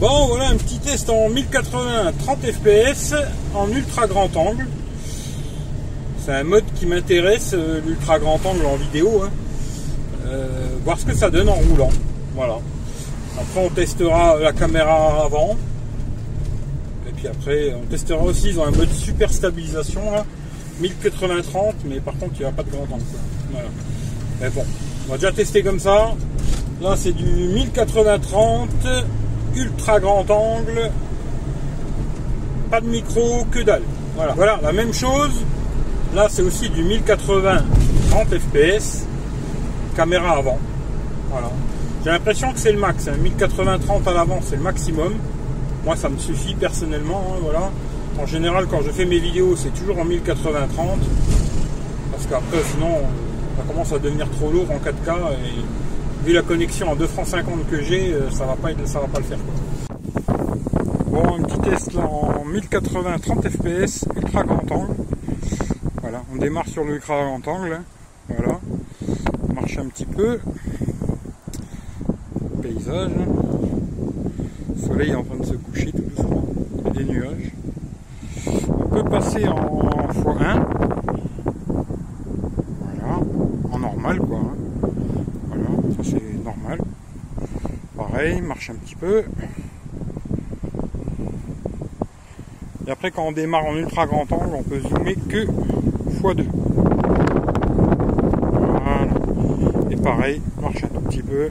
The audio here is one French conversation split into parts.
Bon, voilà un petit test en 1080 30 fps en ultra grand angle. C'est un mode qui m'intéresse, euh, l'ultra grand angle en vidéo. Hein. Euh, voir ce que ça donne en roulant. Voilà. Après, on testera la caméra avant. Et puis après, on testera aussi, ils ont un mode super stabilisation 1080-30, mais par contre, il n'y a pas de grand angle. Mais bon, on va déjà tester comme ça. Là, c'est du 1080-30 ultra grand angle, pas de micro, que dalle. Voilà, voilà la même chose. Là, c'est aussi du 1080 30 fps, caméra avant. Voilà. J'ai l'impression que c'est le max. 1080 hein. 30 à l'avant, c'est le maximum. Moi, ça me suffit personnellement. Hein, voilà. En général, quand je fais mes vidéos, c'est toujours en 1080 30 parce qu'après, sinon, ça commence à devenir trop lourd en 4K et vu la connexion en 2 francs 50 que j'ai, euh, ça va pas ça va pas le faire. Bon, un petit test là en 1080 30 fps, ultra grand angle. Voilà, on démarre sur l'ultra grand angle. Hein. Voilà, on marche un petit peu. Paysage. Le soleil est en train de se coucher tout doucement. Il y a des nuages. On peut passer en x1. Voilà, en normal quoi. Hein c'est normal. Marche un petit peu. Et après quand on démarre en ultra grand angle, on peut zoomer que x2. Voilà. Et pareil, marche un tout petit peu.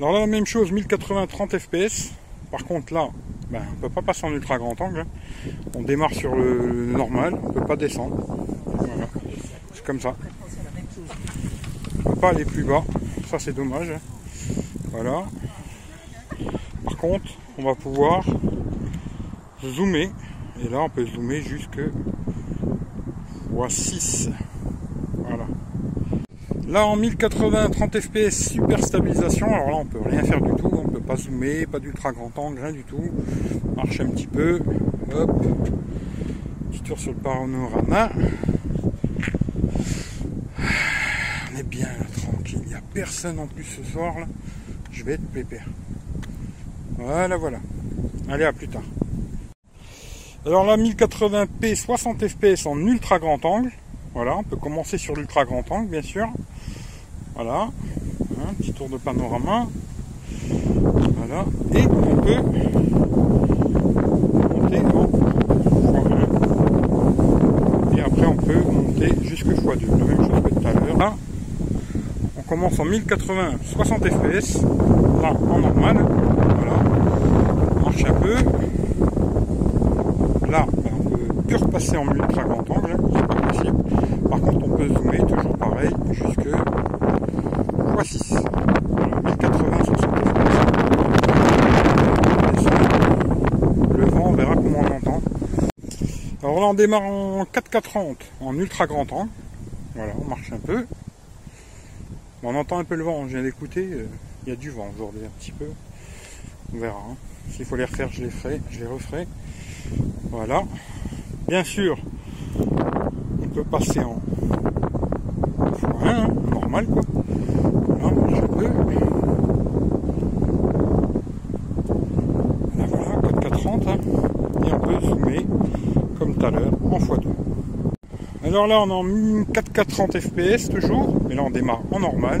Alors là même chose, 1080 30 fps. Par contre là, ben, on ne peut pas passer en ultra grand angle. On démarre sur le normal, on ne peut pas descendre. C'est comme ça pas aller plus bas. C'est dommage. Voilà. Par contre, on va pouvoir zoomer. Et là, on peut zoomer jusque x6. Voilà. Là, en 1080 30 fps, super stabilisation. Alors là, on peut rien faire du tout. On peut pas zoomer, pas d'ultra grand angle, rien du tout. Marche un petit peu. Hop. Petit tour sur le panorama. bien tranquille. Il n'y a personne en plus ce soir là. Je vais être pépère. Voilà, voilà. Allez, à plus tard. Alors là, 1080p 60 fps en ultra grand angle. Voilà, on peut commencer sur l'ultra grand angle, bien sûr. Voilà. Un petit tour de panorama. Voilà. Et on peut monter en x1. Et après, on peut monter jusque x2. La même chose que tout à l'heure commence en 1080 60 fps là en normal. Voilà. Marche un peu. Là ben, on peut plus repasser en ultra grand angle hein, c'est pas possible. Par contre on peut zoomer toujours pareil jusque x6 voilà, 1080 60 fps le vent on verra comment on entend. Alors là on démarre en 4K30 en ultra grand angle. Voilà on marche un peu on entend un peu le vent, je viens d'écouter, euh, il y a du vent aujourd'hui un petit peu. On verra. Hein. S'il faut les refaire, je les ferai, je les referai. Voilà. Bien sûr, on peut passer en x1, hein, normal quoi. Voilà, je peux. Voilà, voilà, 4K30, hein. et on peut zoomer comme tout à l'heure en x2. Alors là, on est en 4K 30 fps toujours, mais là on démarre en normal,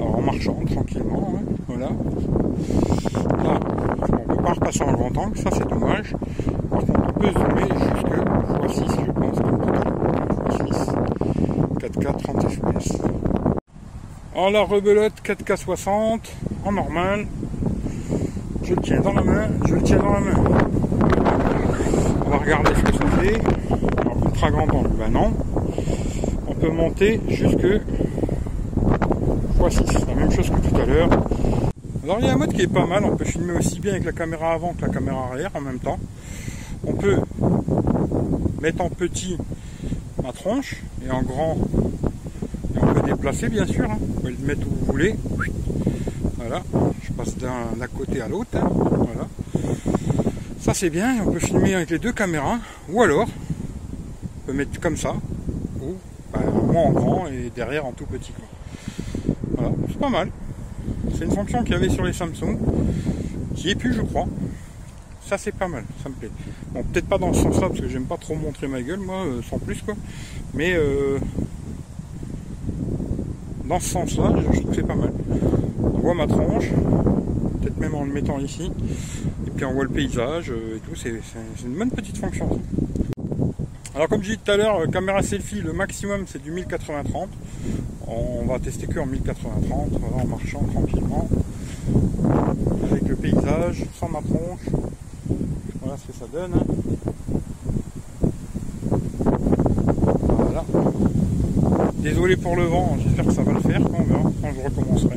en marchant tranquillement. Hein, voilà. Là, on peut pas repasser en grand angle, ça c'est dommage. On peut zoomer jusque x6, je pense, comme x6, 4K 30 fps. Alors la rebelote 4K 60 en normal. Je le tiens dans la main, je le tiens dans la main. On va regarder ce que ça fait grand angle Ben non. On peut monter jusque x6. La même chose que tout à l'heure. Alors il y a un mode qui est pas mal. On peut filmer aussi bien avec la caméra avant que la caméra arrière en même temps. On peut mettre en petit ma tronche et en grand et on peut déplacer bien sûr. Hein. Vous pouvez le mettre où vous voulez. Voilà. Je passe d'un côté à l'autre. Hein. Voilà. Ça c'est bien, on peut filmer avec les deux caméras, ou alors mettre comme ça, ou bah, moi en grand et derrière en tout petit. Voilà, c'est pas mal. C'est une fonction qu'il y avait sur les Samsung. J'y ai plus, je crois. Ça, c'est pas mal, ça me plaît. Bon, peut-être pas dans ce sens-là, parce que j'aime pas trop montrer ma gueule, moi, euh, sans plus, quoi. Mais euh, dans ce sens-là, je trouve que c'est pas mal. On voit ma tronche, peut-être même en le mettant ici. Et puis on voit le paysage euh, et tout, c'est une bonne petite fonction. Alors comme j'ai dit tout à l'heure, caméra selfie, le maximum c'est du 1080-30. On va tester que en 1080-30, en marchant tranquillement. Avec le paysage, sans ma tronche. Voilà ce que ça donne. Voilà. Désolé pour le vent, j'espère que ça va le faire quand, quand je recommencerai.